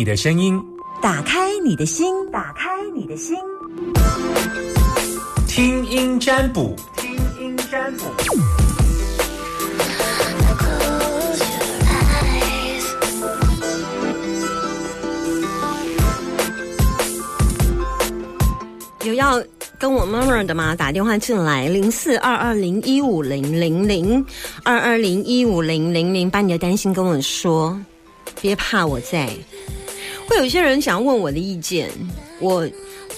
你的声音，打开你的心，打开你的心，听音占卜，听音占卜。有要跟我妈妈的吗？打电话进来，零四二二零一五零零零二二零一五零零零，把你的担心跟我说，别怕，我在。会有一些人想要问我的意见，我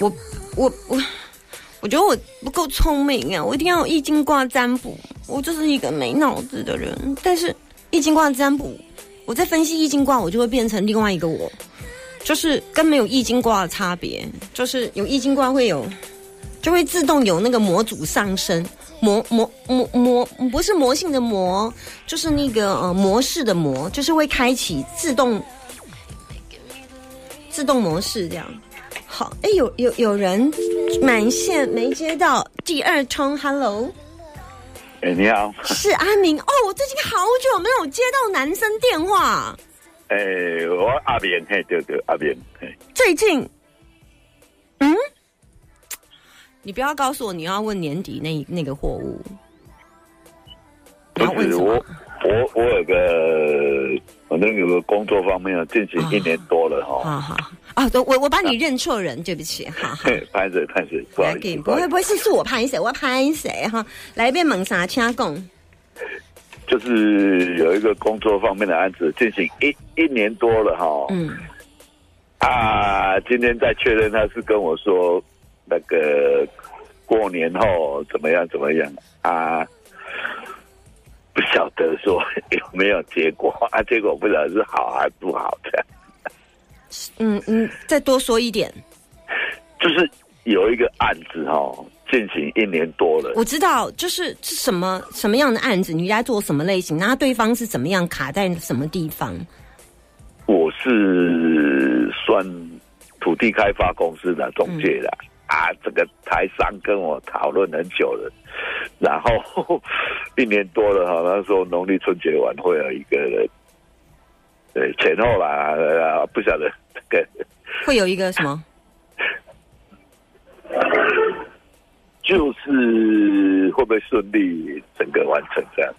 我我我，我觉得我不够聪明啊，我一定要易经卦占卜，我就是一个没脑子的人。但是易经卦占卜，我在分析易经卦，我就会变成另外一个我。就是跟没有易经卦的差别，就是有易经卦会有，就会自动有那个模组上升，模模模模不是魔性的魔，就是那个呃模式的模，就是会开启自动自动模式这样。好，哎，有有有人满线没接到第二通，Hello，哎，你好，是阿明哦，我最近好久没有接到男生电话。哎，我阿扁，嘿，对对，阿扁，嘿。最近，嗯，你不要告诉我你要问年底那那个货物。不是我，我我有个，反正有个工作方面啊，进行一年多了哈。好好啊，我我把你认错人，对不起，好好。拍谁拍谁，不好意思，不会不会是是我拍谁，我拍谁哈？来一遍猛啥掐拱。就是有一个工作方面的案子进行一一年多了哈，嗯，啊，今天再确认他是跟我说那个过年后怎么样怎么样啊，不晓得说 有没有结果啊，结果不知道是好还是不好的。嗯嗯，再多说一点，就是有一个案子哈。进行一年多了，我知道，就是是什么什么样的案子，你在做什么类型，那对方是怎么样卡在什么地方？我是算土地开发公司的中介的啊，这个台商跟我讨论很久了，然后 一年多了哈，那时候农历春节晚会有一个人，对前后啦，不晓得这个会有一个什么。就是会不会顺利整个完成这样？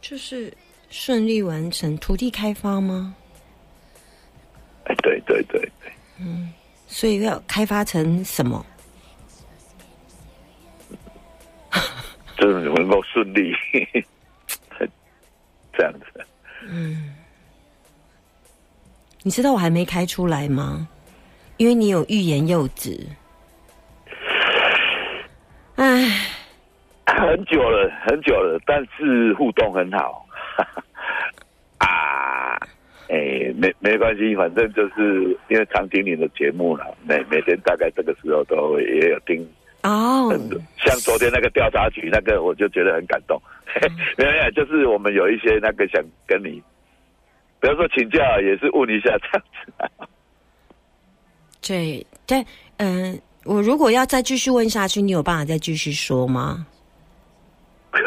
就是顺利完成土地开发吗？嗯，所以要开发成什么？就是能够顺利 这样子。嗯，你知道我还没开出来吗？因为你有欲言又止，唉，很久了，很久了，但是互动很好，啊，哎，没没关系，反正就是因为常听你的节目了，每每天大概这个时候都也有听哦，像昨天那个调查局那个，我就觉得很感动，没有，就是我们有一些那个想跟你，比如说请教，也是问一下这样子。对，但嗯，我如果要再继续问下去，你有办法再继续说吗？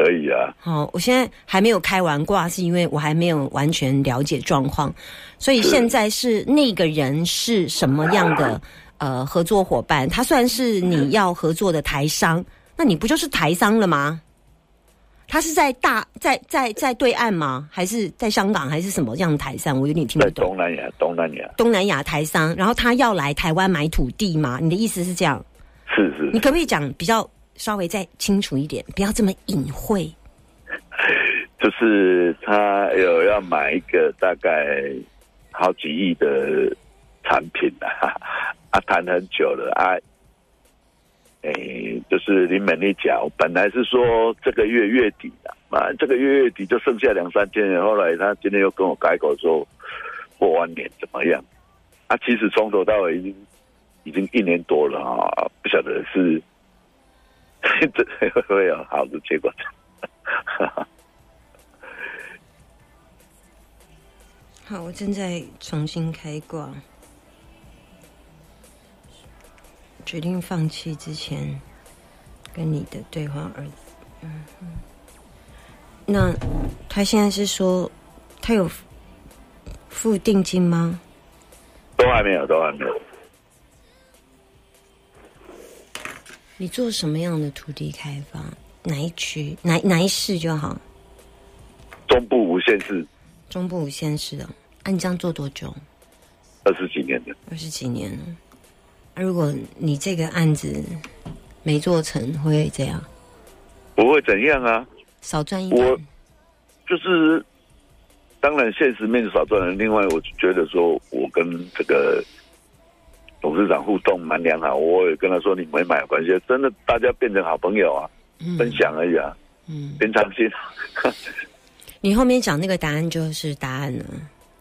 可以啊。好，我现在还没有开完卦，是因为我还没有完全了解状况，所以现在是那个人是什么样的呃合作伙伴？他算是你要合作的台商，那你不就是台商了吗？他是在大在在在对岸吗？还是在香港？还是什么样的台商？我有点听不懂。东南亚，东南亚，东南亚台商。然后他要来台湾买土地吗？你的意思是这样？是是。你可不可以讲比较稍微再清楚一点？不要这么隐晦。就是他有要买一个大概好几亿的产品啊，啊，谈很久了啊。哎，就是林美丽讲，本来是说这个月月底的，啊，这个月月底就剩下两三天，后来他今天又跟我改口说过完年怎么样？啊，其实从头到尾已经已经一年多了啊，不晓得是这会不会有好的结果？好，我正在重新开挂。决定放弃之前，跟你的对话，儿子，嗯，那他现在是说他有付定金吗？都还没有，都还没有。你做什么样的土地开发？哪一区？哪哪一市就好？中部无限市中部五县市的。啊，你这样做多久？二十几年的，二十几年了。啊，如果你这个案子没做成，会怎样？不会怎样啊？少赚一我点。就是，当然现实面少赚了。另外，我觉得说我跟这个董事长互动蛮良好，我也跟他说你没买有关系，真的大家变成好朋友啊，分享而已啊，嗯，平常心。你后面讲那个答案就是答案了。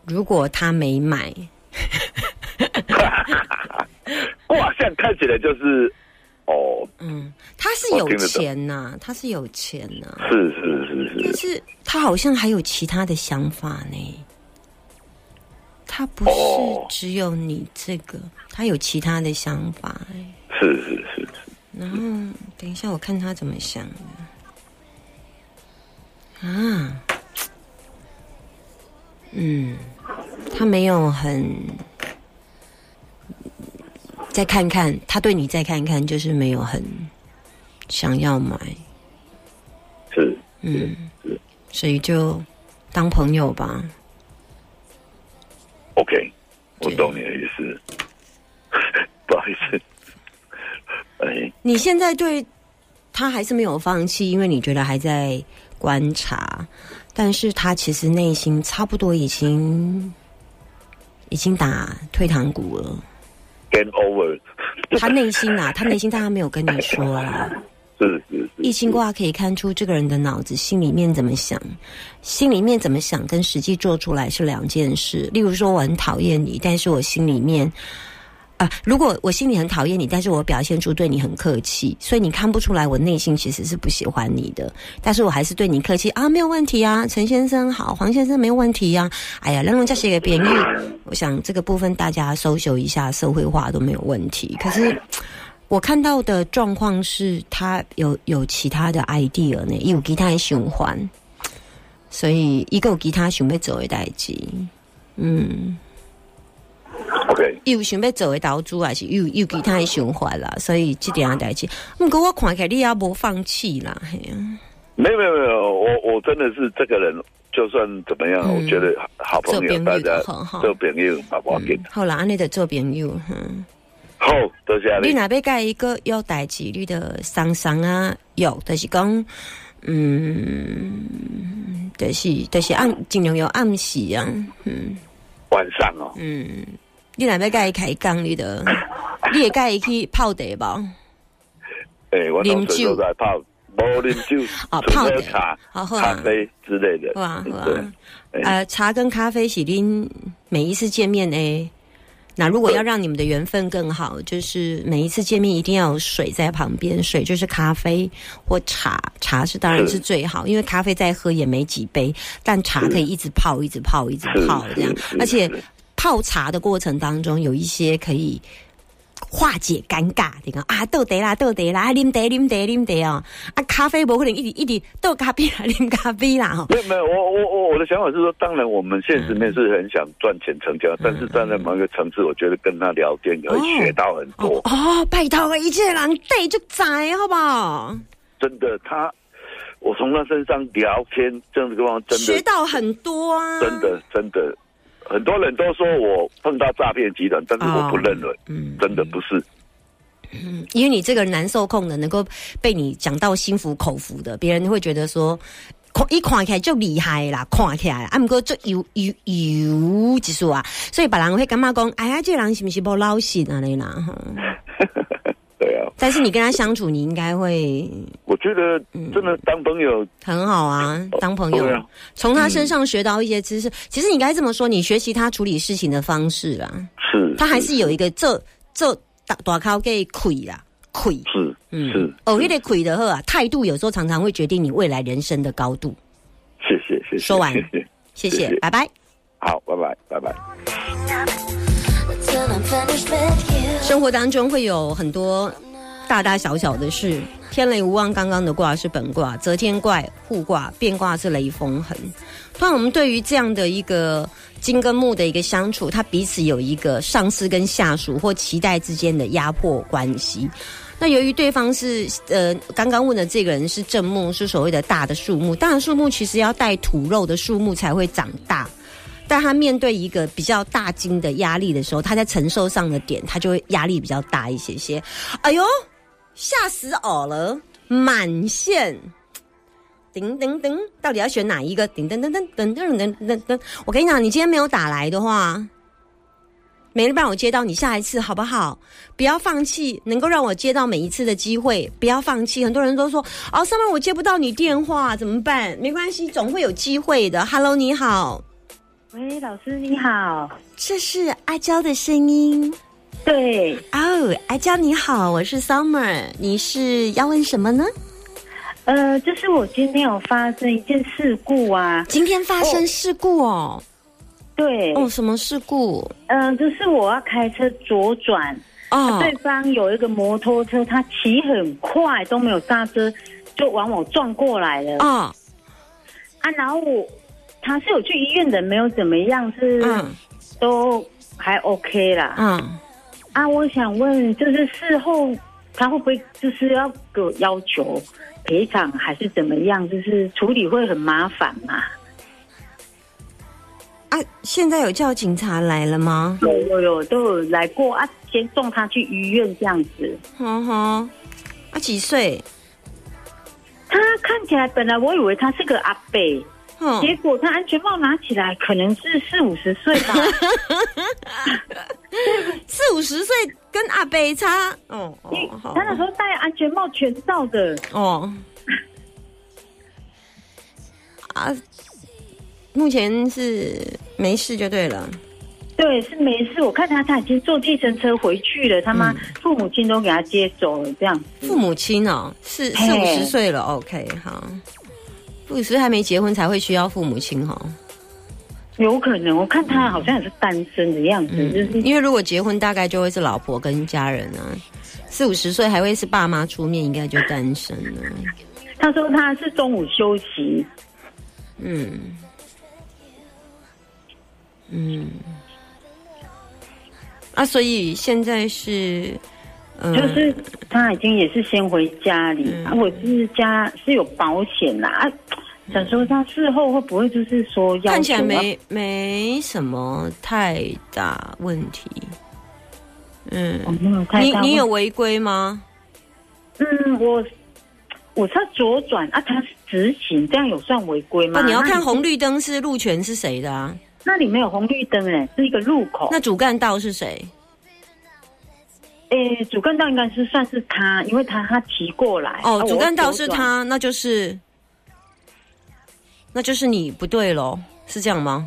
如果他没买，哇，现在看起来就是，哦，嗯，他是有钱呐、他是有钱呐、是是是但是，是他好像还有其他的想法呢。他不是哦。只有你这个，他有其他的想法哎。是是是。是，然后等一下我看他怎么想的。啊，嗯，他没有很，再看看，他对你再看看，就是没有很想要买，是嗯。是，所以就当朋友吧。OK，我懂你的意思。不好意思，哎，你现在对他还是没有放弃，因为你觉得还在观察，但是他其实内心差不多已经已经打退堂鼓了。game over，他内心啊，他内心但他没有跟你说啦。是是是，易经卦可以看出这个人的脑子心里面怎么想，心里面怎么想跟实际做出来是两件事。例如说，我很讨厌你，但是我心里面。啊、如果我心里很讨厌你，但是我表现出对你很客气，所以你看不出来我内心其实是不喜欢你的，但是我还是对你客气啊，没有问题啊，陈先生好，黄先生没有问题呀、哎呀，让人家写给别人，我想这个部分大家搜修一下，社会化都没有问题。可是我看到的状况是他有有其他的 idea 呢，有其他的循环，所以一个有其他想要做的代志，嗯。OK，有想要做的投资，还是有有其他的循环啦，所以这点代志。不过我看起来你也无放弃啦，嘿啊，没有没有没有，我我真的是这个人，就算怎么样，嗯。我觉得好朋友，做朋友大家做朋友嘛，我给嗯，好啦，安尼就做朋友，哼。好，多谢你你。若要甲一个有代志，你的桑桑啊，有，就是讲，嗯，就是就是暗尽量有暗示啊，嗯。晚上哦，嗯，你若要甲伊开讲，你的，你会甲伊去泡茶无？哎，我啉同时都在泡，无啉酒，哦泡茶、好喝啊，咖啡之类的。好啊好啊，哎呃，茶跟咖啡是恁每一次见面呢。那如果要让你们的缘分更好，就是每一次见面一定要有水在旁边，水就是咖啡或茶，茶是当然是最好，因为咖啡再喝也没几杯，但茶可以一直泡，一直泡，一直泡这样而且泡茶的过程当中有一些可以。化解尴尬，你讲啊，倒茶啦，倒茶啦，啊，啉茶，啉茶，啉茶哦，啊，咖啡不可能一直一直倒咖啡啦，啉咖啡啦，吼，没有没有，我我我我的想法是说，当然我们现实面是很想赚钱成交，但是站在某一个层次，我觉得跟他聊天可以学到很哦多。哦，拜托一切人对就宰好不好？真的，他我从他身上聊天，这样子的话，真的学到很多啊，真的真的，很多人都说我碰到诈骗集团，但是我不认为，嗯，真的不是。嗯，因为你这个人难受控的，能够被你讲到心服口服的，别人会觉得说。看一看起来就厉害啦，看起来啊，不过就有有有技术啊，所以别人会感觉讲，哎呀，这个人是不是不老实啊？你啦，但是你跟他相处，你应该会我觉得真的当朋友，很好啊，当朋友。从他身上学到一些知识。其实你应该这么说，你学习他处理事情的方式啦。是他还是有一个这这打打靠给亏啦，亏，是嗯。是，哦，那个亏的呵啊，态度有时候常常会决定你未来人生的高度。谢谢谢谢，说完。谢谢，谢谢，拜拜。好，拜拜拜拜。生活当中会有很多大大小小的事，天。雷无妄，刚刚的卦是本卦，则天怪互卦，变卦是雷风横。突然，我们对于这样的一个金跟木的一个相处，它彼此有一个上司跟下属或期待之间的压迫关系。那由于对方是呃刚刚问的这个人是正木，是所谓的大的树木，当然树木其实要带土肉的树木才会长大。但他面对一个比较大金的压力的时候，他在承受上的点，他就会压力比较大一些些。哎呦，吓死我了！满线，叮噔噔，到底要选哪一个？叮噔噔噔噔噔噔噔噔。我跟你讲，你今天没有打来的话，没人帮我接到，你下一次好不好？不要放弃，能够让我接到每一次的机会，不要放弃。很多人都说，哦，上面我接不到你电话，怎么办？没关系，总会有机会的。Hello，你好。喂，老师你好，这是阿娇的声音。对，哦，阿娇你好，我是 Summer，你是要问什么呢？呃，就是我今天有发生一件事故啊。今天发生事故哦。对。哦，什么事故？嗯，就是我要开车左转，哦，对方有一个摩托车，他骑很快，都没有刹车，就往我撞过来了。啊。啊，然后我。他是有去医院的，没有怎么样，是都还 OK 啦。嗯，啊，我想问，就是事后他会不会就是要给我要求赔偿，还是怎么样？就是处理会很麻烦嘛？啊，现在有叫警察来了吗？有有有，都有来过啊，先送他去医院这样子。哼哼，啊，几岁？他看起来本来我以为他是个阿伯。结果他安全帽拿起来，可能是四五十岁吧。四五十岁跟阿北差哦。他那时候戴安全帽全罩的哦。啊，目前是没事就对了。对，是没事。我看他他已经坐计程车回去了，他妈父母亲都给他接走了，这样。父母亲哦，是四五十岁了。OK，好。不是还没结婚才会需要父母亲哈？有可能，我看他好像也是单身的样子，就是因为如果结婚，大概就会是老婆跟家人啊。四五十岁还会是爸妈出面，应该就单身了。他说他是中午休息。嗯嗯。啊，所以现在是，就是他已经也是先回家里，啊，我是家是有保险啦。啊。想说他事后会不会就是说，看起来没没什么太大问题。嗯，你你有违规吗？嗯，我我是左转啊，他是直行，这样有算违规吗？你要看红绿灯是路权是谁的啊？那里没有红绿灯哎，是一个路口。那主干道是谁？诶，主干道应该是算是他，因为他他骑过来。哦，主干道是他，那就是。那就是你不对喽，是这样吗？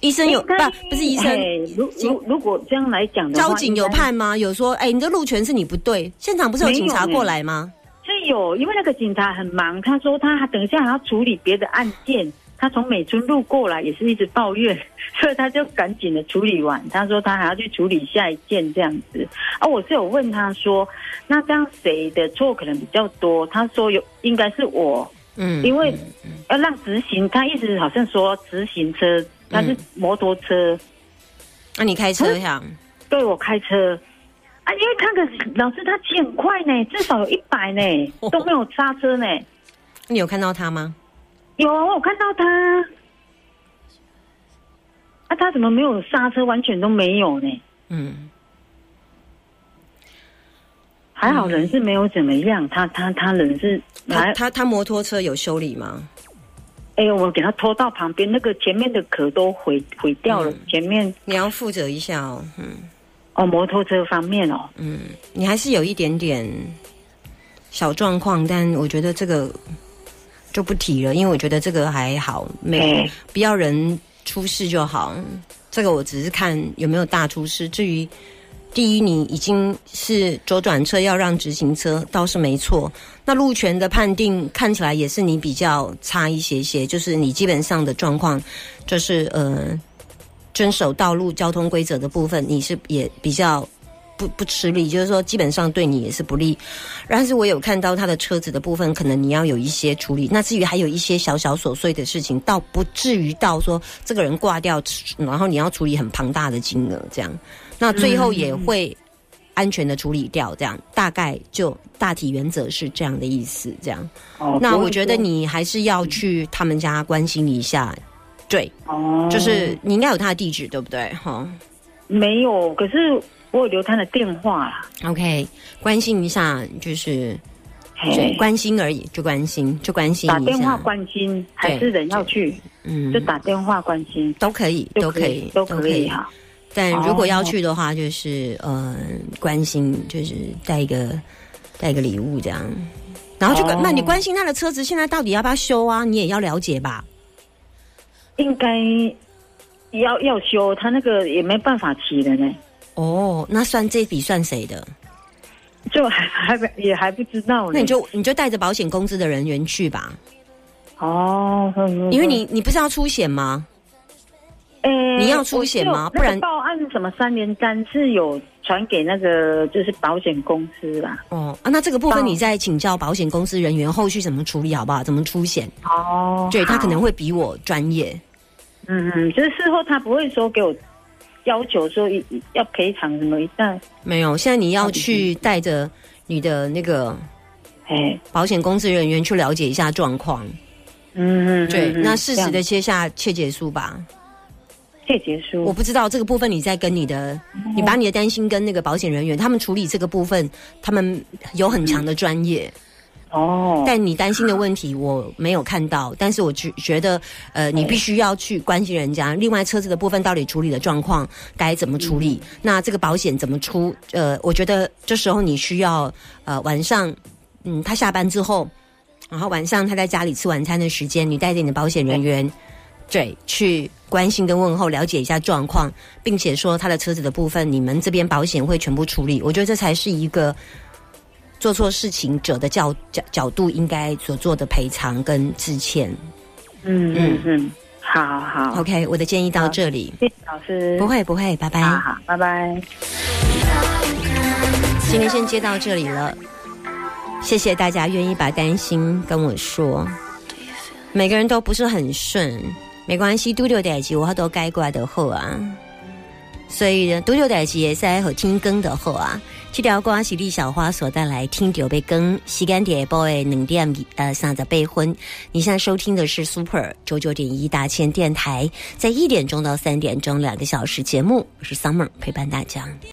医生有不不是医生？如如如果这样来讲的话，交警有判吗？有说，哎，你的路权是你不对，现场不是有警察过来吗？是有，因为那个警察很忙，他说他等一下还要处理别的案件，他从美村路过来也是一直抱怨，所以他就赶紧的处理完。他说他还要去处理下一件这样子。啊，我是有问他说，那这样谁的错可能比较多？他说有，应该是我。嗯，因为要让直行，他一直好像说直行车，他是摩托车。那你开车呀？对，我开车。啊，因为看个老师他骑很快呢，至少有一百呢，都没有刹车呢。你有看到他吗？有，我看到他。啊，他怎么没有刹车？完全都没有呢。嗯。还好人是没有怎么样，他他他人是他他他摩托车有修理吗？哎，我给他拖到旁边，那个前面的壳都毁毁掉了。前面你要负责一下哦，嗯，哦，摩托车方面哦，嗯，你还是有一点点小状况，但我觉得这个就不提了，因为我觉得这个还好，没不要人出事就好。这个我只是看有没有大出事，至于。第一，你已经是左转车要让直行车，倒是没错。那路权的判定看起来也是你比较差一些些，就是你基本上的状况，就是呃，遵守道路交通规则的部分，你是也比较不不吃力，就是说基本上对你也是不利。但是我有看到他的车子的部分，可能你要有一些处理。那至于还有一些小小琐碎的事情，倒不至于到说这个人挂掉，然后你要处理很庞大的金额这样。那最后也会安全的处理掉，这样大概就大体原则是这样的意思。这样，那我觉得你还是要去他们家关心一下。对，哦，就是你应该有他的地址，对不对？哈，没有，可是我有留他的电话啦。OK，关心一下，就是对，关心而已，就关心，就关心。打电话关心，还是人要去？嗯，就打电话关心都可以，都可以，都可以哈。但如果要去的话，就是呃，关心，就是带一个带一个礼物这样，然后就那你关心他的车子现在到底要不要修啊？你也要了解吧。应该要要修，他那个也没办法骑的呢。哦，那算这笔算谁的？就还还也还不知道。那你就你就带着保险公司的人员去吧。哦，因为你你不是要出险吗？诶，你要出险吗？不然报案什么三连单是有传给那个就是保险公司啦。哦啊，那这个部分你再请教保险公司人员后续怎么处理好不好？怎么出险？哦，对他可能会比我专业。嗯嗯，就是事后他不会说给我要求说要赔偿什么一旦没有，现在你要去带着你的那个哎保险公司人员去了解一下状况。嗯嗯，对，那适时的切下切结束吧。切结束，我不知道这个部分，你在跟你的，你把你的担心跟那个保险人员，他们处理这个部分，他们有很强的专业。哦，但你担心的问题我没有看到，但是我觉觉得，呃，你必须要去关心人家。另外，车子的部分到底处理的状况该怎么处理？那这个保险怎么出？呃，我觉得这时候你需要，呃，晚上，嗯，他下班之后，然后晚上他在家里吃晚餐的时间，你带着你的保险人员，对，去关心跟问候，了解一下状况，并且说他的车子的部分，你们这边保险会全部处理。我觉得这才是一个。做错事情者的角角角度应该所做的赔偿跟致歉。嗯嗯嗯，好好，OK，我的建议到这里。谢谢老师，不会不会，拜拜。好，拜拜。今天先接到这里了，谢谢大家愿意把担心跟我说。每个人都不是很顺，没关系，嘟嘟代机我都改过来的后啊。所以呢，嘟嘟代机也是爱好听更的后啊。这条歌是李小花所带来听就被更，时间点播诶两点呃三十八分。你现在收听的是 Super 九九点一大千电台，在一点钟到三点钟两个小时节目，我是 Summer 陪伴大家。